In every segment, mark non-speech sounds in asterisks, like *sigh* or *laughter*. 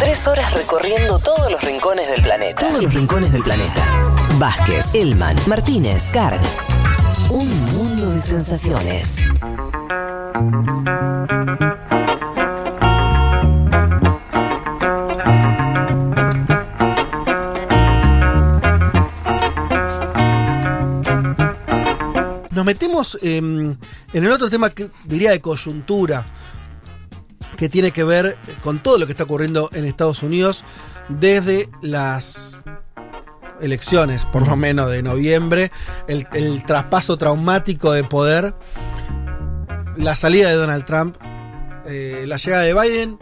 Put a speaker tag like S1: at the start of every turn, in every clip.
S1: Tres horas recorriendo todos los rincones del planeta. Todos los rincones del planeta. Vázquez, Elman, Martínez, Carg. Un mundo de sensaciones.
S2: Nos metemos em, en el otro tema que diría de coyuntura, que tiene que ver con todo lo que está ocurriendo en Estados Unidos desde las elecciones, por lo menos de noviembre, el, traspaso traumático de poder, la salida de Donald Trump, eh, la llegada de Biden.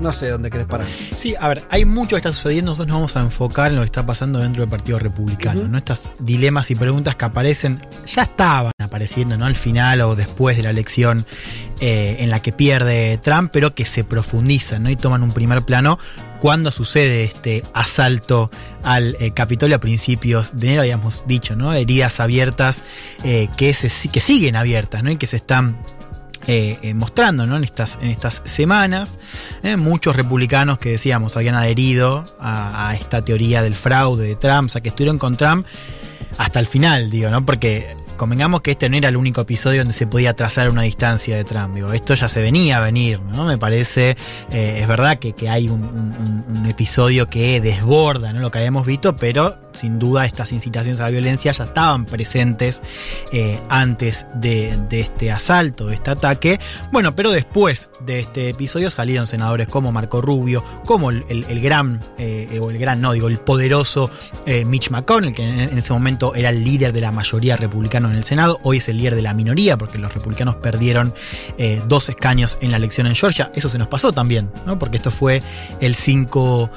S2: No sé dónde querés parar.
S3: Sí, a ver, hay mucho que está sucediendo. Nosotros nos vamos a enfocar en lo que está pasando dentro del Partido Republicano. ¿no? Estos dilemas y preguntas que aparecen, ya estaban apareciendo, ¿no? Al final o después de la elección eh, en la que pierde Trump, pero que se profundizan, ¿no? Y toman un primer plano cuando sucede este asalto al eh, Capitolio a principios de enero, habíamos dicho, ¿no? Heridas abiertas eh, que, se, que siguen abiertas, ¿no? Y que se están eh, eh, mostrando ¿no? en, estas, en estas semanas. eh, muchos republicanos que decíamos habían adherido a, a esta teoría del fraude de Trump, o sea, que estuvieron con Trump hasta el final, digo, ¿no? Porque convengamos que este no era el único episodio donde se podía trazar una distancia de Trump. Esto ya se venía a venir, ¿no? Me parece, eh, es verdad que, que hay un, episodio que desborda ¿no? lo que habíamos visto, pero sin duda estas incitaciones a la violencia ya estaban presentes eh, antes de, de este asalto, de este ataque. Bueno, pero después de este episodio salieron senadores como Marco Rubio, como el, el- gran, eh, o el gran, no, digo, el poderoso Mitch McConnell, que en ese momento era el líder de la mayoría republicana en el Senado, hoy es el líder de la minoría, porque los republicanos perdieron eh, dos escaños en la elección en Georgia. Eso se nos pasó también, ¿no? Porque esto fue el 5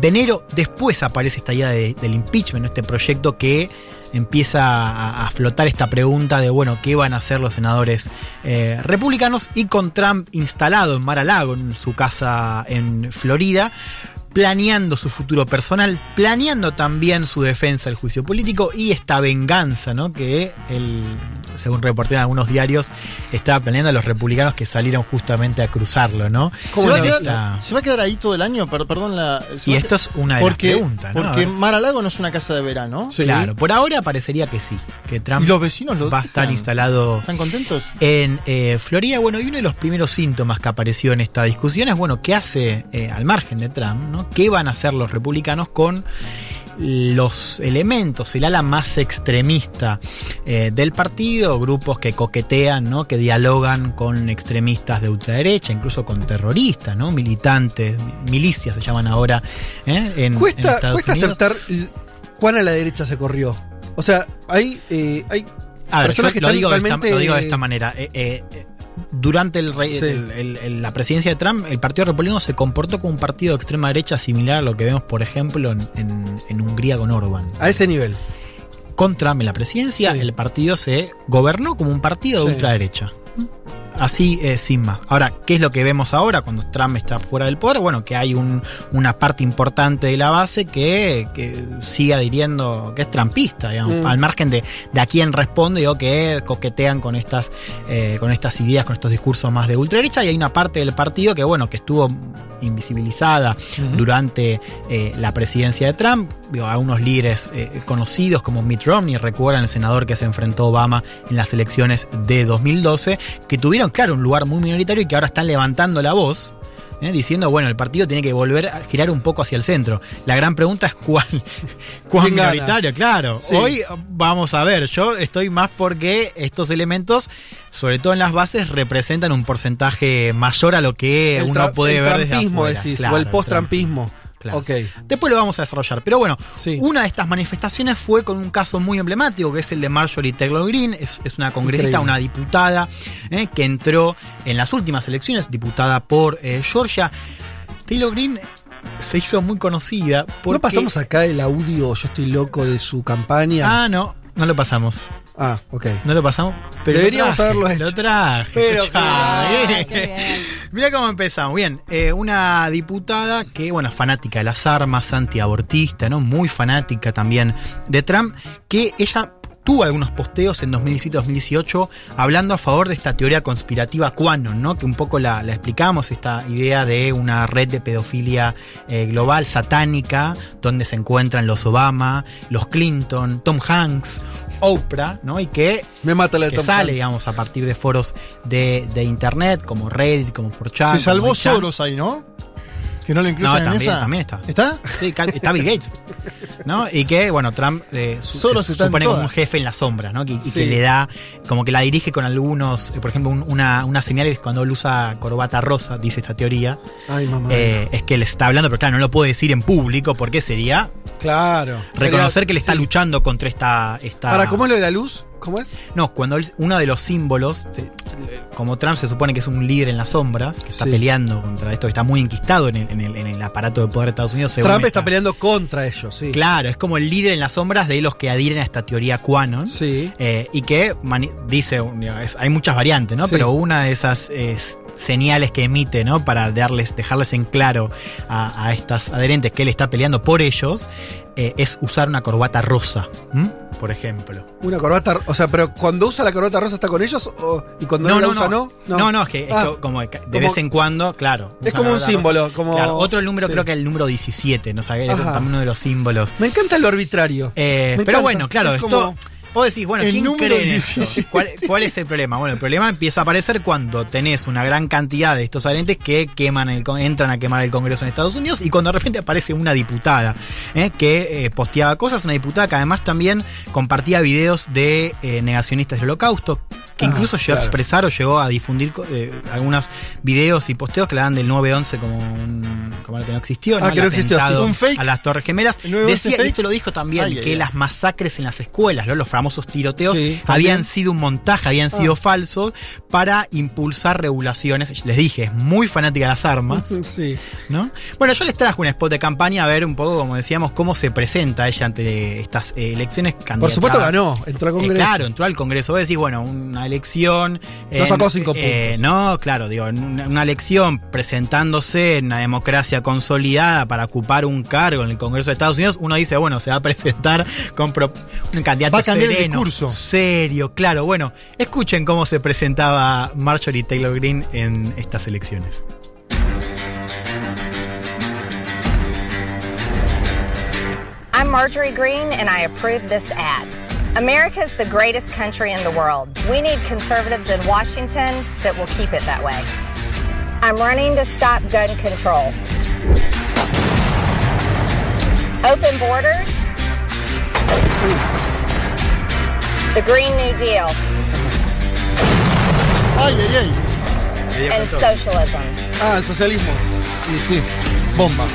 S3: de enero. Después aparece esta idea de- del impeachment, este proyecto que empieza a, a flotar esta pregunta de, bueno, ¿qué van a hacer los senadores eh, republicanos? Y con Trump instalado en Mar-a-Lago, en su casa en Florida, planeando su futuro personal, planeando también su defensa del juicio político y esta venganza, ¿no? Que él, según reporté en algunos diarios, estaba planeando a los republicanos que salieron justamente a cruzarlo, ¿no?
S4: ¿Se va, a quedar,
S3: esta-
S4: se va a quedar ahí todo el año? Per- perdón la.
S3: Y esto es una de
S4: porque,
S3: las preguntas, ¿no?
S4: Porque. Mar-a-Lago no es una casa de verano.
S2: Sí.
S3: Claro, por ahora parecería que sí, que Trump
S4: ¿Y los vecinos lo
S3: va a estar instalado
S4: ¿Están contentos?
S3: en eh, Florida. Bueno, y uno de los primeros síntomas que apareció en esta discusión es, bueno, ¿qué hace eh, al margen de Trump? ¿no? ¿Qué van a hacer los republicanos con los elementos, el ala más extremista eh, del partido, grupos que coquetean, ¿no? que dialogan con extremistas de ultraderecha, incluso con terroristas, ¿no? militantes, milicias se llaman ahora ¿eh? en, en
S2: Cuesta,
S3: Estados
S2: cuesta
S3: Unidos.
S2: aceptar cuán a la derecha se corrió. O sea, hay, eh, hay
S3: A ver, yo
S2: que
S3: lo,
S2: están
S3: digo de esta, lo digo de esta manera. Eh, durante el rey-
S2: Sí.
S3: el- el- el- la presidencia de Trump, el Partido Republicano se comportó como un partido de extrema derecha similar a lo que vemos, por ejemplo, en, en- en Hungría con Orban.
S2: a ese nivel.
S3: Con Trump en la presidencia,
S2: Sí.
S3: el partido se gobernó como un partido de ultraderecha. Así sin más. Ahora, ¿qué es lo que vemos ahora cuando Trump está fuera del poder? Bueno, que hay un- una parte importante de la base que, que sigue adhiriendo, que es trumpista, digamos,
S2: Mm.
S3: al margen de, de a quién responde o que coquetean con estas, eh, con estas ideas, con estos discursos más de ultraderecha. Y hay una parte del partido que, bueno, que estuvo invisibilizada durante eh, la presidencia de Trump. A unos líderes eh, conocidos como Mitt Romney, recuerdan el senador que se enfrentó a Obama en las elecciones de 2012, que tuvieron, claro, un lugar muy minoritario y que ahora están levantando la voz. eh, diciendo, bueno, el partido tiene que volver a girar un poco hacia el centro. La gran pregunta es cuál, *laughs* cuán minoritario, claro.
S2: Sí.
S3: Hoy vamos a ver, yo estoy más porque estos elementos, sobre todo en las bases, representan un porcentaje mayor a lo que
S2: el
S3: uno puede
S2: el
S3: ver desde
S2: trampismo,
S3: afuera.
S2: decís,
S3: Claro,
S2: o el
S3: el
S2: post-trampismo.
S3: Claro.
S2: Ok.
S3: Después lo vamos a desarrollar. Pero bueno,
S2: Sí.
S3: una de estas manifestaciones fue con un caso muy emblemático, que es el de Marjorie Taylor Greene. Es, es una congresista,
S2: Increíble.
S3: una diputada, eh, que entró en las últimas elecciones, diputada por eh, Georgia. Taylor Greene se hizo muy conocida porque...
S2: ¿No pasamos acá el audio Yo estoy loco de su campaña?
S3: Ah, no, no lo pasamos.
S2: Ah, ok.
S3: No lo pasamos. Pero lo
S2: Deberíamos
S3: traje,
S2: haberlo hecho.
S3: Lo traje.
S2: Pero
S3: eh. *laughs* Mirá cómo empezamos. Bien, eh, una diputada que, bueno, fanática de las armas, antiabortista, ¿no? Muy fanática también de Trump, que ella tuvo algunos posteos en 2017-2018 hablando a favor de esta teoría conspirativa Quanon, ¿no? Que un poco la, la explicamos, esta idea de una red de pedofilia eh, global, satánica, donde se encuentran los Obama, los Clinton, Tom Hanks, Oprah, ¿no? Y que
S2: Me mata la de
S3: que
S2: Tom
S3: sale,
S2: Hanks.
S3: digamos, a partir de foros de, de internet, como Reddit, como 4chan.
S4: Se salvó
S3: como 8chan.
S4: Soros ahí, ¿no? No lo incluyen
S3: No,
S4: en
S3: también,
S4: esa.
S3: también está.
S4: ¿Está?
S3: Sí, está Bill Gates. ¿No? Y que, bueno, Trump eh, su-
S4: Soros
S3: se supone como un jefe en la sombra, ¿no? Que, y que le da, como que la dirige con algunos, eh, por ejemplo, un- una, una señal es cuando él usa corbata rosa, dice esta teoría,
S2: Ay, mamá.
S3: eh, es que le está hablando, pero claro, no lo puede decir en público porque sería
S2: claro.
S3: reconocer
S2: Sería-
S3: que le está
S2: sí.
S3: luchando contra esta... esta
S2: Ahora, ¿cómo es lo de la luz? ¿Cómo es?
S3: No, cuando él- uno de los símbolos, como Trump se supone que es un líder en las sombras, que está
S2: Sí.
S3: peleando contra esto, que está muy enquistado en el, en el- en el aparato de poder de Estados Unidos.
S2: Trump
S3: esta-
S2: está peleando contra ellos, sí.
S3: Claro, es como el líder en las sombras de los que adhieren a esta teoría Quanon.
S2: Sí.
S3: eh, y que dice, es- hay muchas variantes, ¿no?
S2: Sí.
S3: Pero una de esas es, señales que emite, ¿no? Para darles, dejarles en claro a, a estas adherentes que él está peleando por ellos, eh, es usar una corbata rosa, ¿m? por ejemplo.
S2: Una corbata, o sea, pero cuando usa la corbata rosa está con ellos o- y cuando no, la usa no.
S3: no, no, es que,
S2: Ah,
S3: como de,
S2: como-
S3: vez en cuando, claro.
S2: Es como un símbolo,
S3: rosa.
S2: como-
S3: Claro, otro número,
S2: sí.
S3: creo que el número 17, ¿no?
S2: Ajá.
S3: también uno de los símbolos.
S2: Me encanta lo arbitrario.
S3: Eh, pero
S2: encanta.
S3: bueno, claro,
S2: Es
S3: esto.
S2: como-
S3: Vos decís, bueno,
S4: El
S3: ¿quién
S4: número
S3: cree en esto?
S4: 17.
S3: ¿Cuál, cuál es el problema? Bueno, el problema empieza a aparecer cuando tenés una gran cantidad de estos adherentes que queman el, con- entran a quemar el Congreso en Estados Unidos y cuando de repente aparece una diputada eh, que eh, posteaba cosas, una diputada que además también compartía videos de eh, negacionistas del holocausto, que
S2: Ah,
S3: incluso llegó a
S2: claro.
S3: expresar o llegó a difundir eh, algunos videos y posteos que le dan del 9-11 como, un, como algo que no existió.
S2: Ah,
S3: El
S2: que no existió,
S4: Un fake.
S3: A las Torres Gemelas.
S4: ¿El 9/11
S3: Decía, y esto lo dijo también,
S4: Ay,
S3: que las masacres en las escuelas, ¿no? los famosos tiroteos,
S2: Sí, también.
S3: habían sido un montaje, habían sido falsos para impulsar regulaciones. Les dije, es muy fanática de las armas, *laughs*
S2: Sí.
S3: ¿no? Bueno, yo les traje un spot de campaña a ver un poco, como decíamos, cómo se presenta ella ante estas elecciones.
S2: Por supuesto ganó, entró al
S3: eh,
S2: Congreso.
S3: claro, entró al Congreso. Vos decís, bueno, una elección.
S2: No sacó cinco
S3: eh,
S2: puntos.
S3: no, claro, digo, una, una elección presentándose en una democracia consolidada para ocupar un cargo en el Congreso de Estados Unidos. Uno dice, bueno, se va a presentar con pro- un candidato
S4: Va a cambiar el
S3: sereno,
S4: discurso.
S3: serio, claro. Bueno, escuchen cómo se presentaba Marjorie Taylor Greene en estas elecciones.
S5: I'm Marjorie Green, and I approve this ad. America's the greatest country in the world. We need conservatives in Washington that will keep it that way. I'm running to stop gun control. Open borders. The Green New Deal
S4: Ay, ay, ay.
S5: and socialism.
S2: Ah, el socialismo.
S4: Sí, sí. Bomba.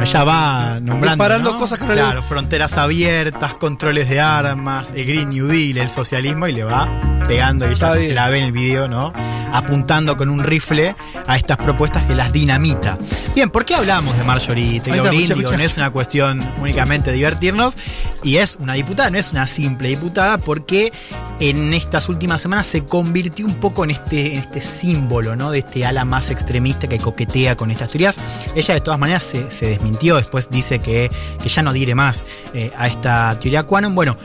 S3: Bueno, ella va nombrando.
S2: Disparando
S3: ¿no?
S2: cosas que no le-
S3: Claro, fronteras abiertas, controles de armas, el Green New Deal, el socialismo, y le va pegando, y ella
S2: bien.
S3: la ve en el video, ¿no? Apuntando con un rifle a estas propuestas que las dinamita. Bien, ¿por qué hablamos de Marjorie Taylor Greene? no es una cuestión únicamente de divertirnos, y es una diputada, no es una simple diputada, porque en estas últimas semanas se convirtió un poco en este, en este símbolo, ¿no? De este ala más extremista que coquetea con estas teorías. Ella de todas maneras se, se desmintió, después dice que, que ya no adhiere más eh, a esta teoría Quanon. Bueno,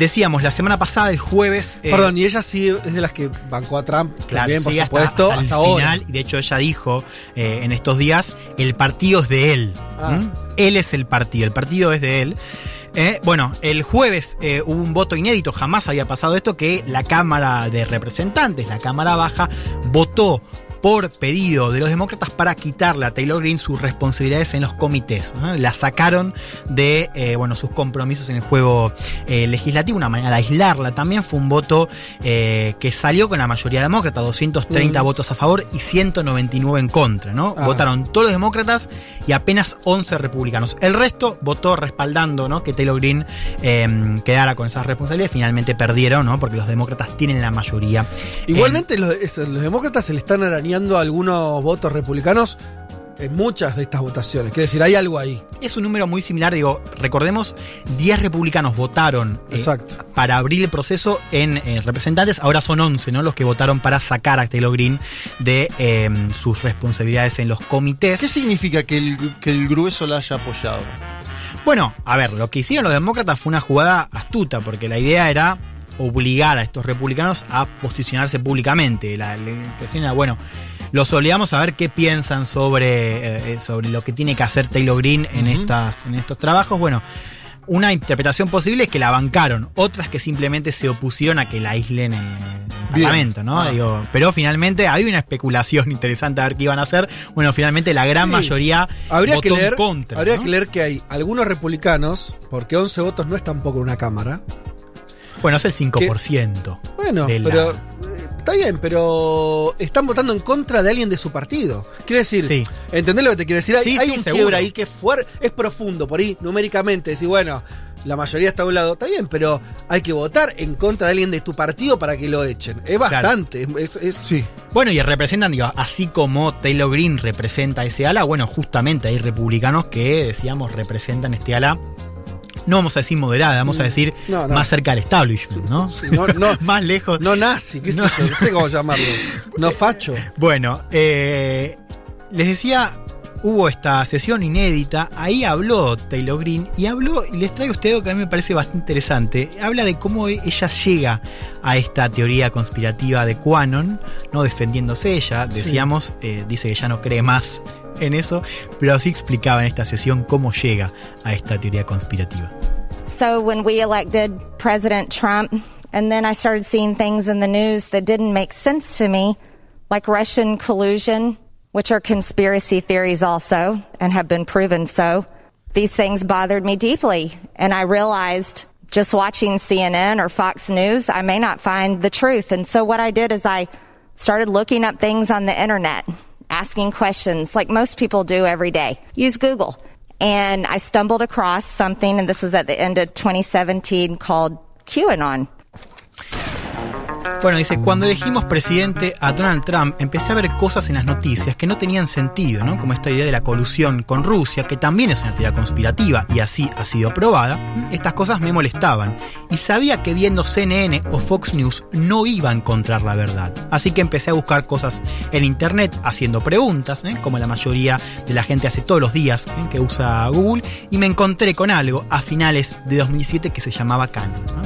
S3: decíamos, la semana pasada, el jueves... eh,
S2: Perdón, y ella sí es de las que bancó a Trump
S3: Claro,
S2: también, por
S3: hasta-
S2: supuesto,
S3: hasta,
S2: hasta,
S3: el
S2: ahora.
S3: final. Y de hecho ella dijo eh, en estos días, el partido es de él.
S2: Ah.
S3: ¿Mm? Él es el partido, el partido es de él. Eh, bueno, el jueves eh, hubo un voto inédito, jamás había pasado esto, que la Cámara de Representantes, la Cámara Baja, votó por pedido de los demócratas para quitarle a Taylor Greene sus responsabilidades en los comités. ¿no? La sacaron de eh, bueno, sus compromisos en el juego eh, legislativo, una manera de aislarla. También fue un voto eh, que salió con la mayoría demócrata, 230
S2: Mm.
S3: votos a favor y 199 en contra. ¿no?
S2: Ah.
S3: Votaron todos los demócratas y apenas 11 republicanos. El resto votó respaldando ¿no? que Taylor Greene eh, quedara con esas responsabilidades. Finalmente perdieron, ¿no? porque los demócratas tienen la mayoría.
S2: Igualmente los, los demócratas se le están arañando algunos votos republicanos en muchas de estas votaciones. Quiere decir, hay algo ahí.
S3: Es un número muy similar, digo, recordemos, 10 republicanos votaron eh,
S2: Exacto.
S3: para abrir el proceso en eh, representantes, ahora son 11, ¿no? Los que votaron para sacar a Taylor Green de eh, sus responsabilidades en los comités.
S4: ¿Qué significa que el, que el grueso la haya apoyado?
S3: Bueno, a ver, lo que hicieron los demócratas fue una jugada astuta, porque la idea era obligar a estos republicanos a posicionarse públicamente. La, la impresión era, bueno, los obligamos a ver qué piensan sobre, eh, sobre lo que tiene que hacer Taylor Green en, estas, en estos trabajos. Bueno, una interpretación posible es que la bancaron, otras que simplemente se opusieron a que la aíslen en, el
S2: Bien.
S3: Parlamento, ¿no?
S2: Ah.
S3: Digo, pero finalmente hay una especulación *laughs* interesante a ver qué iban a hacer. Bueno, finalmente la gran
S2: Sí.
S3: mayoría
S2: Habría
S3: votó
S2: que leer,
S3: en contra.
S2: habría
S3: ¿no?
S2: que leer que hay algunos republicanos, porque 11 votos no es tampoco una cámara.
S3: Bueno, es el 5%.
S2: Bueno,
S3: la-
S2: pero eh, está bien, pero están votando en contra de alguien de su partido. Quiere decir,
S3: Sí.
S2: ¿entendés lo que te quiero decir? Hay,
S3: Sí,
S2: hay
S3: sí,
S2: un
S3: seguro.
S2: quiebre ahí que es fuerte, es profundo, por ahí numéricamente decir, bueno, la mayoría está a un lado, está bien, pero hay que votar en contra de alguien de tu partido para que lo echen. Es bastante, es, es-
S4: Sí.
S3: Bueno, y representan, digo, así como Taylor Green representa ese ala, bueno, justamente hay republicanos que, decíamos, representan este ala. No vamos a decir moderada, vamos a decir
S2: Mm, No, no.
S3: más cerca del establishment, ¿no?
S2: no, *laughs*
S3: más lejos.
S2: no nazi, qué sé
S3: No.
S2: yo, no sé cómo llamarlo. No facho.
S3: Bueno, eh, les decía, hubo esta sesión inédita, ahí habló Taylor Green y habló, y les traigo usted algo que a mí me parece bastante interesante, habla de cómo ella llega a esta teoría conspirativa de Quanon, no defendiéndose ella, decíamos, eh, dice que ya no cree más en eso, pero explicaba en esta sesión cómo llega a esta teoría conspirativa.
S5: So when we elected President Trump, and then I started seeing things in the news that didn't make sense to me, like Russian collusion, which are conspiracy theories also, and have been proven so. These things bothered me deeply, and I realized just watching CNN or Fox News, I may not find the truth. And so what I did is I started looking up things on the internet, asking questions like most people do every day. Use Google. And I stumbled across something, and this was at the end of 2017, called QAnon.
S3: Bueno, dice, cuando elegimos presidente a Donald Trump, empecé a ver cosas en las noticias que no tenían sentido, ¿no? Como esta idea de la colusión con Rusia, que también es una teoría conspirativa y así ha sido probada. Estas cosas me molestaban y sabía que viendo CNN o Fox News no iba a encontrar la verdad. Así que empecé a buscar cosas en internet haciendo preguntas, ¿eh? como la mayoría de la gente hace todos los días ¿eh? que usa Google, y me encontré con algo a finales de 2007 que se llamaba Canon, ¿no?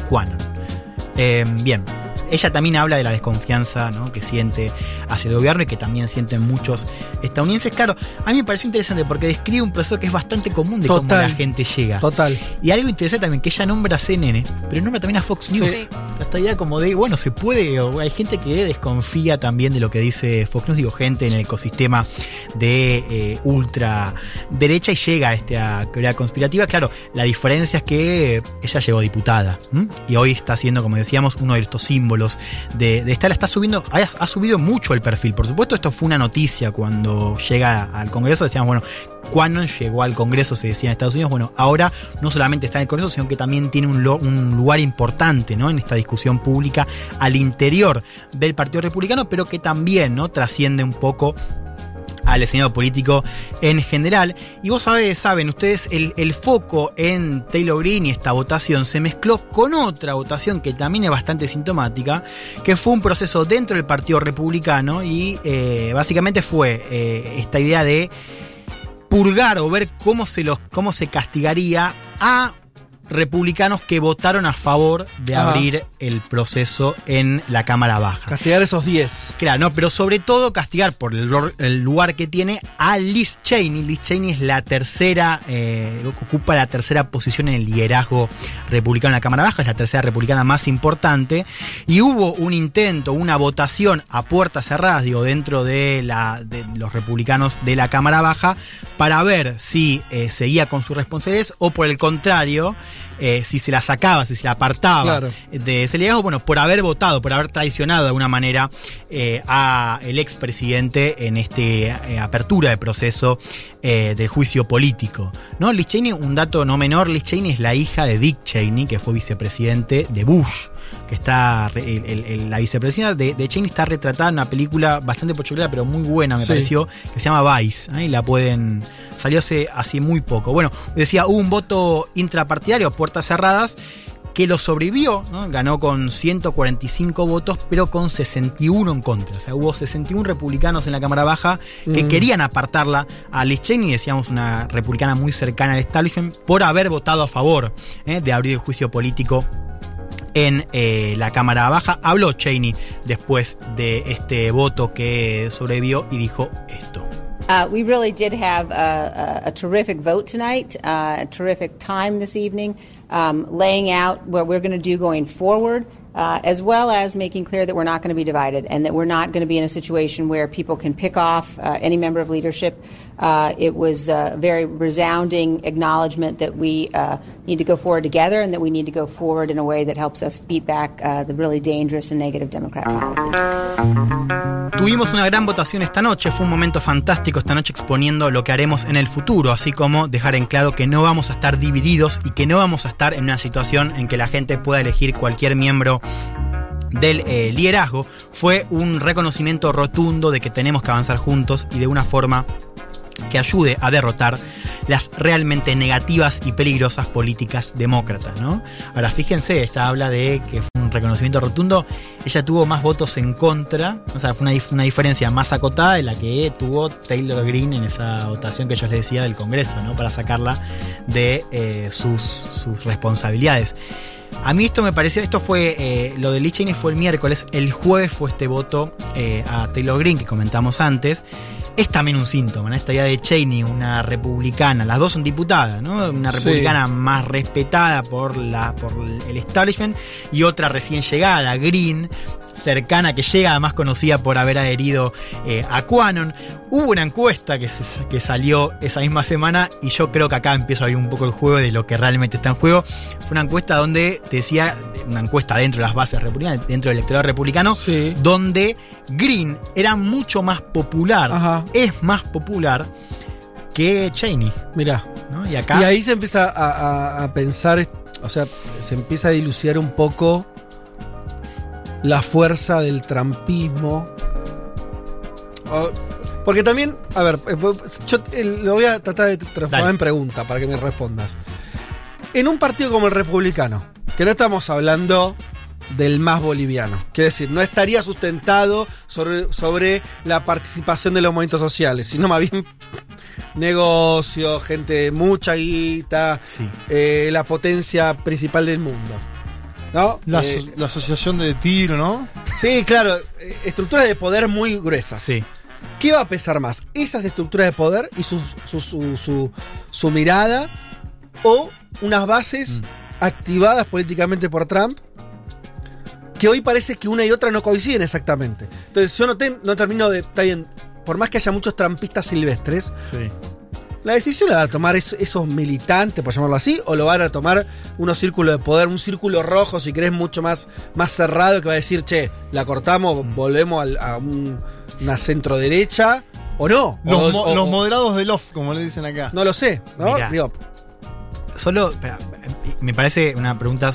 S3: Eh, bien, ella también habla de la desconfianza ¿no? que siente hacia el gobierno y que también sienten muchos estadounidenses. Claro, a mí me pareció interesante porque describe un proceso que es bastante común de cómo la gente llega.
S2: Total.
S3: Y algo interesante también, que ella nombra a CNN, pero nombra también a Fox News.
S2: Sí.
S3: Esta idea como de, bueno, se puede, o hay gente que desconfía también de lo que dice Fox News, digo, gente en el ecosistema de eh, ultra derecha y llega a esta teoría conspirativa. Claro, la diferencia es que ella llegó diputada ¿m? y hoy está siendo, como decíamos, uno de estos símbolos de, de esta. La está subiendo, ha, subido mucho el perfil. Por supuesto, esto fue una noticia cuando llega al Congreso. Decíamos, bueno, cuando llegó al Congreso, se decía en Estados Unidos, bueno, ahora no solamente está en el Congreso, sino que también tiene un, un lugar importante ¿no? en esta discusión pública al interior del Partido Republicano, pero que también ¿no? trasciende un poco al escenario político en general. Y vos sabés, saben ustedes, el, el foco en Taylor Green y esta votación se mezcló con otra votación que también es bastante sintomática, que fue un proceso dentro del Partido Republicano y eh, básicamente fue eh, esta idea de purgar o ver cómo se los cómo se castigaría a republicanos que votaron a favor de abrir el proceso en la Cámara Baja.
S2: Castigar esos 10.
S3: Claro, no, pero sobre todo castigar por el lugar que tiene a Liz Cheney. Liz Cheney es la tercera, eh, ocupa la tercera posición en el liderazgo republicano en la Cámara Baja, es la tercera republicana más importante. Y hubo un intento, una votación a puertas cerradas, digo, dentro de, la, de los republicanos de la Cámara Baja, para ver si eh, seguía con sus responsabilidades o por el contrario, eh, si se la sacaba, si se la apartaba
S2: Claro.
S3: de ese liderazgo, bueno, por haber votado, por haber traicionado de alguna manera eh, a el expresidente en este eh, apertura de proceso eh, del juicio político. ¿no? Liz Cheney, un dato no menor, Liz Cheney es la hija de Dick Cheney, que fue vicepresidente de Bush, que está, re- el- el- el- la vicepresidenta de, de Cheney está retratada en una película bastante pochoclera, pero muy buena, me
S2: Sí.
S3: pareció, que se llama Vice, ¿eh? y la pueden, salió hace, hace muy poco. Bueno, decía, hubo un voto intrapartidario puertas cerradas, que lo sobrevivió, ¿no? ganó con 145 votos, pero con 61 en contra. O sea, hubo 61 republicanos en la Cámara Baja que
S2: Mm.
S3: querían apartarla a Liz Cheney, decíamos una republicana muy cercana al establishment, por haber votado a favor ¿eh? de abrir el juicio político en eh, la Cámara Baja. Habló Cheney después de este voto que sobrevivió y dijo esto.
S6: Uh, we really did have a, a, a terrific vote tonight, uh, a terrific time this evening, um, laying out what we're going to do going forward, uh, as well as making clear that we're not going to be divided and that we're not going to be in a situation where people can pick off uh, any member of leadership. Uh, it was a very resounding acknowledgement that we uh, need to go forward together and that we need to go forward in a way that helps us beat back uh, the really dangerous and negative Democrat policies.
S3: Tuvimos una gran votación esta noche, fue un momento fantástico esta noche exponiendo lo que haremos en el futuro, así como dejar en claro que no vamos a estar divididos y que no vamos a estar en una situación en que la gente pueda elegir cualquier miembro del eh, liderazgo. Fue un reconocimiento rotundo de que tenemos que avanzar juntos y de una forma que ayude a derrotar las realmente negativas y peligrosas políticas demócratas, ¿no? Ahora fíjense, esta habla de que reconocimiento rotundo, ella tuvo más votos en contra, o sea, fue una, una diferencia más acotada de la que tuvo Taylor Greene en esa votación que yo les decía del Congreso, ¿no? Para sacarla de eh, sus, responsabilidades. A mí esto me pareció, esto fue, eh, lo de Lee fue el miércoles, el jueves fue este voto eh, a Taylor Greene que comentamos antes. Es también un síntoma, ¿no? Esta idea de Cheney, una republicana, las dos son diputadas, ¿no? Una
S2: Sí.
S3: republicana más respetada por, la, por el establishment y otra recién llegada, Green, cercana que llega, además conocida por haber adherido eh, a Quanon. Hubo una encuesta que, se- que salió esa misma semana y yo creo que acá empiezo a ver un poco el juego de lo que realmente está en juego. Fue una encuesta donde decía, una encuesta dentro de las bases republicanas, dentro del electorado republicano,
S2: Sí.
S3: donde Green era mucho más popular,
S2: Ajá.
S3: es más popular que Cheney.
S2: Mirá.
S3: ¿no? Y acá
S2: Y ahí se empieza a, a- a pensar, o sea, se empieza a dilucidar un poco la fuerza del trampismo. O- porque también, a ver, eh, yo eh, lo voy a tratar de transformar
S3: Dale.
S2: en pregunta para que me respondas. En un partido como el republicano, que no estamos hablando del más boliviano, quiere decir, no estaría sustentado sobre, sobre la participación de los movimientos sociales, sino más bien *laughs* negocio, gente mucha guita,
S3: Sí.
S2: eh, la potencia principal del mundo. ¿No?
S4: La,
S2: Eh,
S4: la asociación de tiro, ¿no?
S2: sí, claro, eh, estructuras de poder muy gruesas.
S3: Sí.
S2: ¿Qué va a pesar más? ¿Esas estructuras de poder y su, su, su, su- su mirada? ¿O unas bases
S3: Mm.
S2: activadas políticamente por Trump? Que hoy parece que una y otra no coinciden exactamente. Entonces yo no, ten- no termino de... Está bien, por más que haya muchos trampistas silvestres,
S3: Sí.
S2: la decisión la van a tomar es- esos militantes, por llamarlo así, o lo van a tomar unos círculos de poder, un círculo rojo, si querés, mucho más, más cerrado, que va a decir, che, la cortamos, volvemos al- a un- una centro derecha, o no.
S4: Los,
S2: O-
S4: mo-
S2: o-
S4: los
S2: o-
S4: moderados del off, como le dicen acá.
S2: no lo sé, ¿no?
S3: Mirá.
S2: Digo,
S3: Solo, espera, me parece una pregunta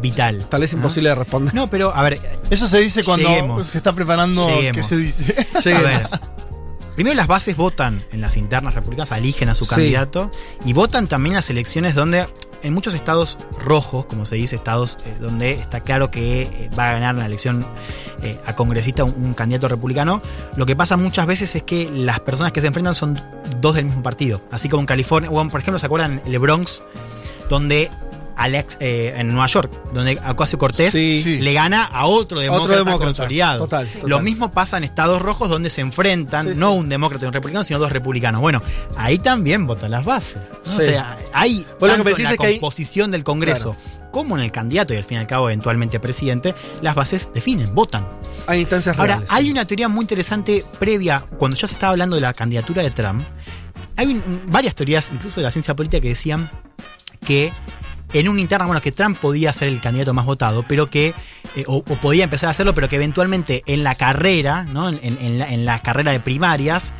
S3: vital.
S2: tal vez
S3: ¿no?
S2: imposible de responder.
S3: No, pero a ver,
S4: Eso se dice cuando
S3: Lleguemos.
S4: se está preparando.
S3: Lleguemos.
S4: ¿Qué se dice?
S3: a
S2: Lleguemos.
S3: ver. Primero las bases votan en las internas republicanas, eligen a su
S2: Sí.
S3: candidato y votan también en las elecciones donde en muchos estados rojos, como se dice, estados eh, donde está claro que eh, va a ganar la elección eh, a congresista un, un candidato republicano, lo que pasa muchas veces es que las personas que se enfrentan son dos del mismo partido. Así como en California, o por ejemplo, ¿se acuerdan el Bronx? Donde Alex, eh, en Nueva York, donde Ocasio Cortés
S2: Sí.
S3: Le gana a otro demócrata,
S2: demócrata.
S3: consolidado.
S2: Total, total.
S3: Lo mismo pasa en estados rojos donde se enfrentan
S2: Sí,
S3: no
S2: sí.
S3: un demócrata y un republicano, sino dos republicanos. Bueno, ahí también votan las bases. ¿no? O sea, hay
S2: Vos lo que
S3: tanto en la
S2: es que hay-
S3: composición del Congreso como en el candidato y al fin y al cabo eventualmente presidente, las bases definen, votan.
S2: Hay instancias
S3: Ahora,
S2: reales.
S3: hay
S2: sí.
S3: una teoría muy interesante previa, cuando ya se estaba hablando de la candidatura de Trump, hay un- varias teorías, incluso de la ciencia política, que decían que en una interna, bueno, que Trump podía ser el candidato más votado, pero que, eh, o, podía empezar a hacerlo, pero que eventualmente en la carrera, ¿no? En, en la carrera de primarias,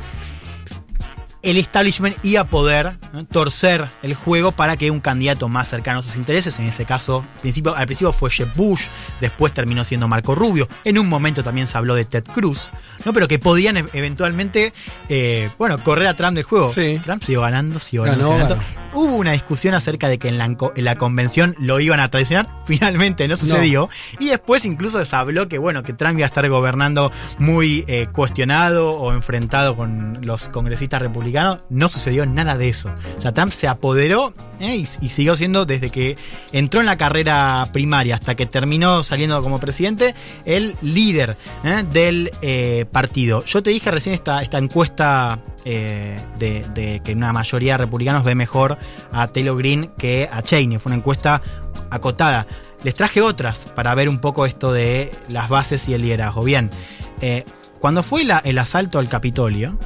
S3: el establishment iba a poder ¿no? torcer el juego para que un candidato más cercano a sus intereses, en ese caso, al principio, al principio fue Jeb Bush, después terminó siendo Marco Rubio, en un momento también se habló de Ted Cruz, ¿no? pero que podían e- eventualmente, eh, bueno, correr a Trump del juego.
S2: Sí.
S3: Trump siguió ganando, siguió ganando,
S2: Ganó,
S3: siguió ganando. hubo una discusión acerca de que en la, en la convención lo iban a traicionar. *laughs* Finalmente no sucedió. Y después incluso se habló que, bueno, que Trump iba a estar gobernando muy eh, cuestionado o enfrentado con los congresistas republicanos. No sucedió nada de eso. O sea, Trump se apoderó eh, y, siguió siendo desde que entró en la carrera primaria hasta que terminó saliendo como presidente el líder eh, del eh, partido. Yo te dije recién esta, esta encuesta de, que una mayoría de republicanos ve mejor a Taylor Green que a Cheney. Fue una encuesta acotada. Les traje otras para ver un poco esto de las bases y el liderazgo. Bien, cuando fue el asalto al Capitolio,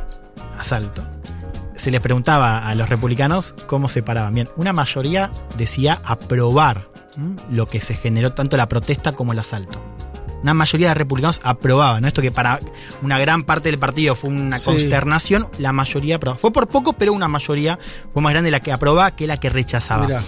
S3: asalto, se les preguntaba a los republicanos cómo se paraban. Bien, una mayoría decía aprobar ¿m? lo que se generó, tanto la protesta como el asalto. Una mayoría de republicanos aprobaba, ¿no? Esto que para una gran parte del partido fue una
S2: Sí.
S3: consternación, la mayoría aprobaba. Fue por poco, pero una mayoría fue más grande la que aprobaba que la que rechazaba
S2: Mirá.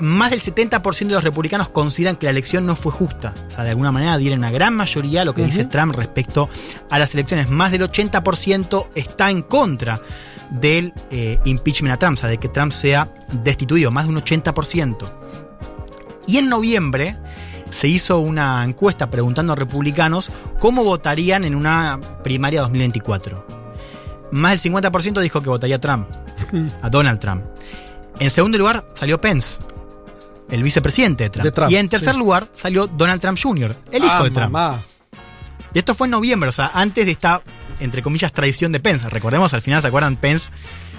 S3: más del 70% de los republicanos consideran que la elección no fue justa. O sea, de alguna manera dieron una gran mayoría a lo que dice Trump respecto a las elecciones. Más del 80% está en contra del eh, impeachment a Trump, o sea, de que Trump sea destituido, más de un 80%. Y en noviembre se hizo una encuesta preguntando a republicanos cómo votarían en una primaria 2024. Más del 50% dijo que votaría a Trump, *laughs* a Donald Trump. En segundo lugar salió Pence, el vicepresidente de Trump.
S2: De Trump,
S3: y en tercer
S2: sí.
S3: lugar salió Donald Trump Jr., el hijo
S2: Ah,
S3: de Trump.
S2: mamá.
S3: Y esto fue en noviembre, o sea, antes de esta, entre comillas, traición de Pence. Recordemos, al final, ¿se acuerdan? Pence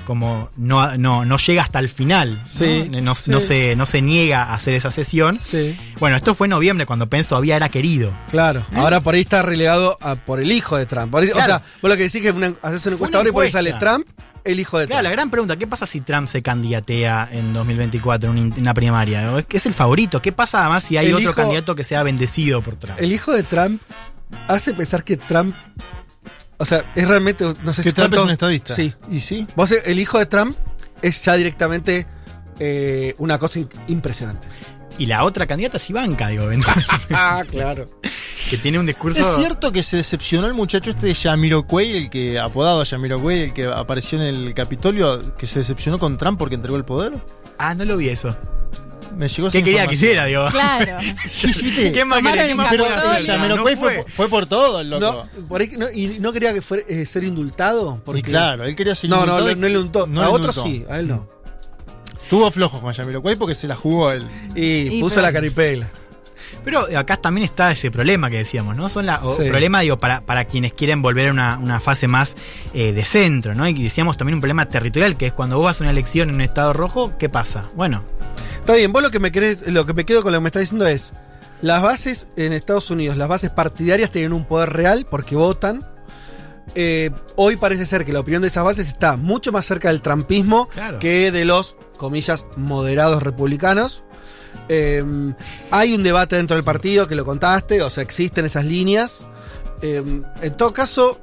S3: como no, no, no llega hasta el final.
S2: Sí,
S3: ¿no? No,
S2: sí.
S3: no se, no se niega a hacer esa sesión.
S2: Sí,
S3: Bueno, esto fue en noviembre, cuando Pence todavía era querido.
S2: claro. Ahora por ahí está relegado a- por el hijo de Trump. Por ahí-
S3: Claro.
S2: O sea, vos lo que decís que una, haces una encuesta ahora y por ahí sale Trump, el hijo de
S3: Claro, la
S2: Trump.
S3: gran pregunta, ¿qué pasa si Trump se candidatea en 2024 en un- en una primaria? ¿Qué es el favorito? ¿Qué pasa además si hay
S2: El
S3: otro
S2: hijo-
S3: candidato que sea bendecido por Trump?
S2: El hijo de Trump hace pensar que Trump. O sea, es realmente. No sé
S4: Que
S2: si
S4: Trump es un estadista.
S2: Sí.
S4: ¿Y sí?
S2: Vos, el hijo de Trump es ya directamente eh, una cosa in- impresionante.
S3: Y la otra candidata es Ivanka, digo, *laughs*
S2: Ah, claro.
S3: que tiene un discurso...
S4: ¿Es cierto que se decepcionó el muchacho este de Jamiroquai, el que, apodado Jamiroquai, el que apareció en el Capitolio, que se decepcionó con Trump porque entregó el poder?
S3: Ah, no lo vi eso.
S4: Me llegó
S3: ¿Qué quería que hiciera, digo?
S7: Claro. *laughs* *laughs*
S3: ¿Qué más, querés? ¿Qué
S7: el
S3: más
S4: Pero? Jamiroquai
S3: No
S4: fue, fue por todo el loco.
S2: No, por ahí, no, y no quería que fuera, eh, ser indultado. Porque...
S4: y claro, él quería
S2: No, no,
S4: indultado
S2: no,
S4: y-
S2: no le untó.
S4: no
S2: a
S4: indultó.
S2: sí, a él no.
S4: Tuvo flojo con Jamiroquai porque se la jugó él.
S2: Y,
S7: Y
S2: puso
S7: pero-
S2: la caripela.
S3: Pero acá también está ese problema que decíamos, ¿no? Son la,
S2: Sí.
S3: problema, digo, para, para quienes quieren volver a una, una fase más eh, de centro, ¿no? Y decíamos también un problema territorial, que es cuando vos vas a una elección en un estado rojo, ¿qué pasa? Bueno,
S2: Está bien, vos lo que me querés, lo que me quedo con lo que me estás diciendo es. Las bases en Estados Unidos, las bases partidarias tienen un poder real porque votan. Eh, hoy parece ser que la opinión de esas bases está mucho más cerca del trampismo
S3: Claro.
S2: que de los, comillas, moderados republicanos. Eh, hay un debate dentro del partido que lo contaste, o sea, existen esas líneas. Eh, en todo caso,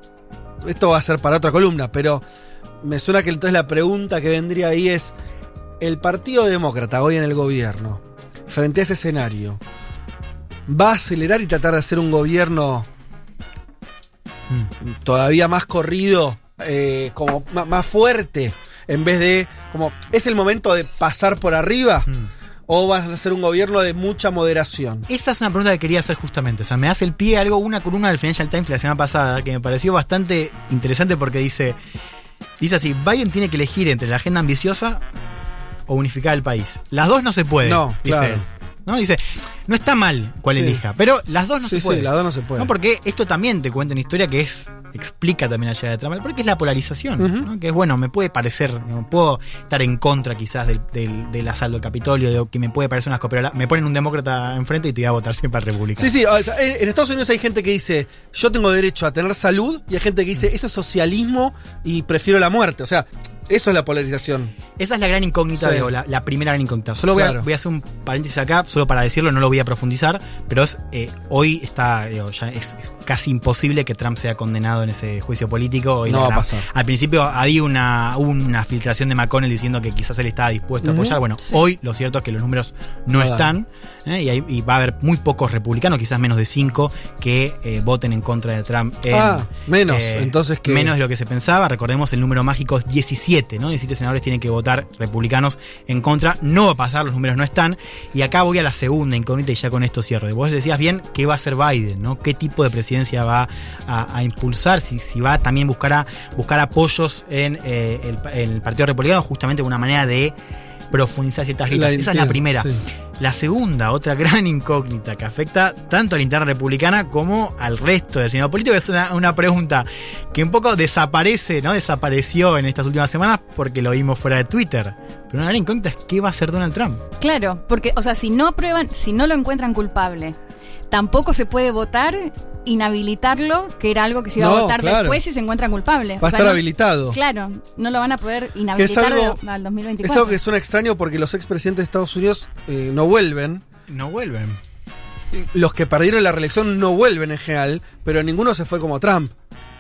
S2: esto va a ser para otra columna, pero me suena que entonces la pregunta que vendría ahí es, el Partido Demócrata hoy en el gobierno, frente a ese escenario, va a acelerar y tratar de hacer un gobierno todavía más corrido, eh, como más fuerte, en vez de como es el momento de pasar por arriba, o vas a hacer un gobierno de mucha moderación.
S3: esa es una pregunta que quería hacer justamente. O sea, me hace el pie algo, una columna del Financial Times la semana pasada, que me pareció bastante interesante porque dice, dice así, Biden tiene que elegir entre la agenda ambiciosa o unificar el país. Las dos no se pueden.
S2: No,
S3: dice
S2: claro.
S3: él. ¿No? Dice, no está mal cuál
S2: Sí.
S3: elija, pero las dos no
S2: sí,
S3: se pueden.
S2: sí, las dos no se pueden.
S3: No, porque esto también te cuenta una historia que es explica también allá de Trump, porque es la polarización. ¿no? que es bueno, me puede parecer, no puedo estar en contra quizás del, del, del asalto al Capitolio, de que me puede parecer unas copias, me ponen un demócrata enfrente y te voy a votar siempre al republicano.
S2: Sí, sí, o sea, en en Estados Unidos hay gente que dice, yo tengo derecho a tener salud, y hay gente que dice, eso es socialismo y prefiero la muerte. O sea, eso es la polarización.
S3: Esa es la gran incógnita,
S2: Sí.
S3: digo, la, la primera gran incógnita. Solo voy, a, voy a hacer un paréntesis acá, solo para decirlo, no lo voy a profundizar, pero es, eh, hoy está, digo, ya es, es casi imposible que Trump sea condenado en ese juicio político.
S2: No va a
S3: gran-
S2: pasar.
S3: Al principio había una, una filtración de McConnell diciendo que quizás él estaba dispuesto a apoyar. Bueno, hoy lo cierto es que los números no,
S2: No
S3: están ¿eh? y, hay- y va a haber muy pocos republicanos, quizás menos de cinco, que eh, voten en contra de Trump. en,
S2: Ah, menos, entonces que-
S3: Menos de lo que se pensaba. Recordemos el número mágico es 17, ¿no? 17 senadores tienen que votar republicanos en contra. No va a pasar, los números no están. Y acá voy a la segunda incógnita y ya con esto cierro. Vos decías bien qué va a hacer Biden, ¿no? ¿Qué tipo de presidencia va a, a impulsar? Si, si va también buscar, a, buscar apoyos en, eh, el, en el Partido Republicano, justamente una manera de profundizar ciertas listas. Esa es la primera.
S2: sí.
S3: La segunda, otra *laughs* gran incógnita que afecta tanto a la interna republicana como al resto del Senado político, es una, una pregunta que un poco desaparece, ¿no? Desapareció en estas últimas semanas porque lo vimos fuera de Twitter. Pero una gran incógnita es qué va a hacer Donald Trump.
S7: Claro, porque, o sea, si no aprueban, si no lo encuentran culpable, tampoco se puede votar, inhabilitarlo, que era algo que se iba
S2: No,
S7: a votar
S2: claro.
S7: después si se encuentra culpable.
S2: Va a
S7: O sea,
S2: estar
S7: no-
S2: habilitado.
S7: Claro, no lo van a poder
S2: Que es
S7: inhabilitar al
S2: es
S7: 2024.
S2: algo que suena extraño porque los expresidentes de Estados Unidos eh, no vuelven.
S3: No vuelven.
S2: Los que perdieron la reelección no vuelven en general, pero ninguno se fue como Trump,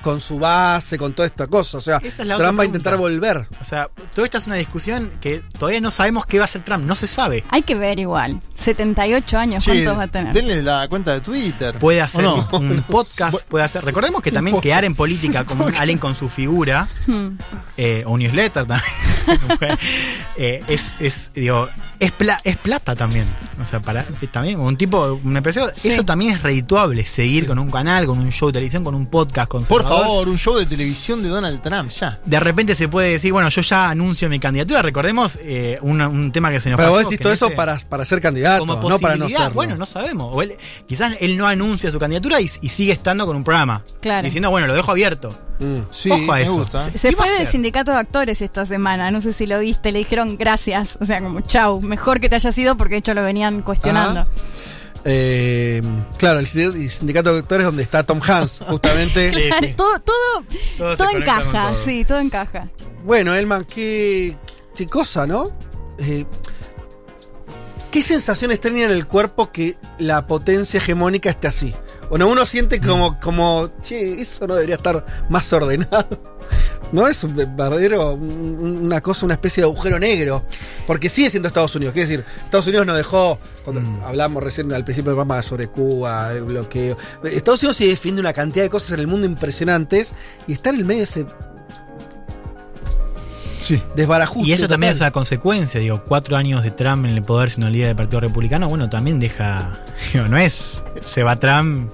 S2: con su base, con toda esta cosa. O sea,
S3: es
S2: Trump va a intentar volver.
S3: O sea, toda esta es una discusión que todavía no sabemos qué va a hacer Trump. No se sabe.
S7: Hay que ver igual. 78 años, ¿cuántos va a tener?
S4: Denle la cuenta de Twitter.
S3: Puede hacer un *laughs* podcast, puede hacer. Recordemos que también quedar en política como *laughs* alguien con su figura,
S7: Hmm.
S3: eh, o un newsletter también, *laughs* eh, es, es, digo, es, pla- es plata también. O sea, para eh, también un tipo, un empresario,
S7: Sí.
S3: eso también es redituable, seguir con un canal, con un show de televisión, con un podcast, con
S4: Por favor, un show de televisión de Donald Trump, ya.
S3: De repente se puede decir, bueno, yo ya anuncio mi candidatura. Recordemos eh, un, un tema que se nos
S2: Pero
S3: pasó,
S2: vos decís todo eso
S3: ese-
S2: para, para ser candidato,
S3: como
S2: no para no serlo.
S3: Bueno, no sabemos. O él- quizás él no anuncia su candidatura y, y sigue estando con un programa.
S7: Claro.
S3: Diciendo, bueno, lo dejo abierto.
S2: Mm.
S4: Sí,
S3: Ojo a
S4: me
S3: eso.
S4: gusta.
S7: Se
S3: ¿Qué va
S7: fue del sindicato de actores esta semana, no sé si lo viste, le dijeron gracias, o sea, como chau, mejor que te haya sido porque de hecho lo venían cuestionando.
S2: Ajá. Eh, claro, el sindicato, de doctores donde está Tom Hanks, justamente. *laughs*
S3: Sí,
S7: Claro,
S3: sí.
S7: todo, todo,
S3: Todo
S7: encaja,
S3: todo.
S7: sí, todo encaja.
S2: Bueno, Elman, qué, qué cosa, ¿no? Eh, ¿Qué sensaciones tenía en el cuerpo que la potencia hegemónica esté así? Bueno, uno siente como, como, che, eso no debería estar más ordenado. ¿No? Es un verdadero, un- una cosa, una especie de agujero negro. Porque sigue siendo Estados Unidos. Quiere decir, Estados Unidos no dejó, cuando
S3: Mm.
S2: hablamos recién al principio del programa sobre Cuba, el bloqueo. Estados Unidos sigue defiende una cantidad de cosas en el mundo impresionantes y está en el medio de ese
S4: Sí.
S2: desbarajuste.
S3: Y eso también es una consecuencia, digo, cuatro años de Trump en el poder siendo líder del Partido Republicano, bueno, también deja, digo, no es, se va Trump,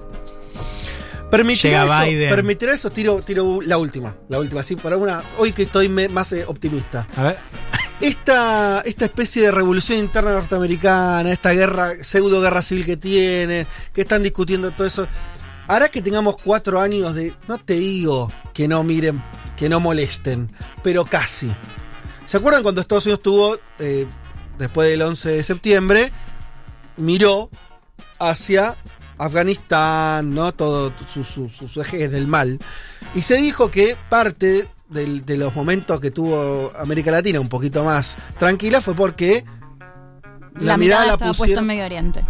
S2: Permitirá
S3: Llega
S2: eso,
S3: Biden.
S2: permitirá eso, tiro, tiro la última, la última, sí, para una, hoy que estoy me- más eh, optimista.
S3: a ver,
S2: Esta, esta especie de revolución interna norteamericana, esta guerra, pseudo guerra civil que tienen, que están discutiendo todo eso, hará que tengamos cuatro años de, no te digo que no miren, que no molesten, pero casi. ¿Se acuerdan cuando Estados Unidos tuvo, eh, después del 11 de septiembre, miró hacia Afganistán, ¿no? Todo su- su- sus ejes del mal. Y se dijo que parte de los momentos que tuvo América Latina un poquito más tranquila fue porque
S7: La, mirada,
S2: la
S7: estaba
S2: pusieron.
S7: en Medio Oriente.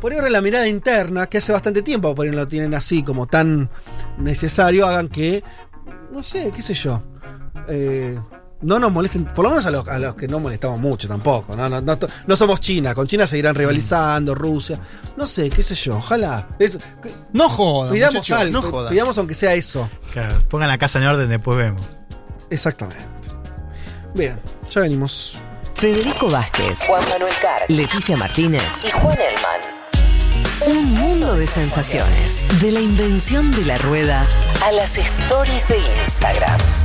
S2: Por ahora la mirada interna, que hace bastante tiempo, por ahí no lo tienen así como tan necesario, hagan que, no sé, qué sé yo, eh, no nos molesten, por lo menos a los, a los que no molestamos mucho tampoco, ¿no? No, no, no somos China, con China seguirán rivalizando, Rusia, no sé, qué sé yo, ojalá. Eso, que-
S4: No jodan,
S2: pidamos algo,
S4: no jodan.
S2: pidamos aunque sea eso.
S3: claro, pongan la casa en orden, después vemos.
S2: Exactamente. Bien, ya venimos.
S1: Federico Vázquez, Juan Manuel Carr, Leticia Martínez y Juan Elman. Un mundo de sensaciones. De la invención de la rueda a las stories de Instagram.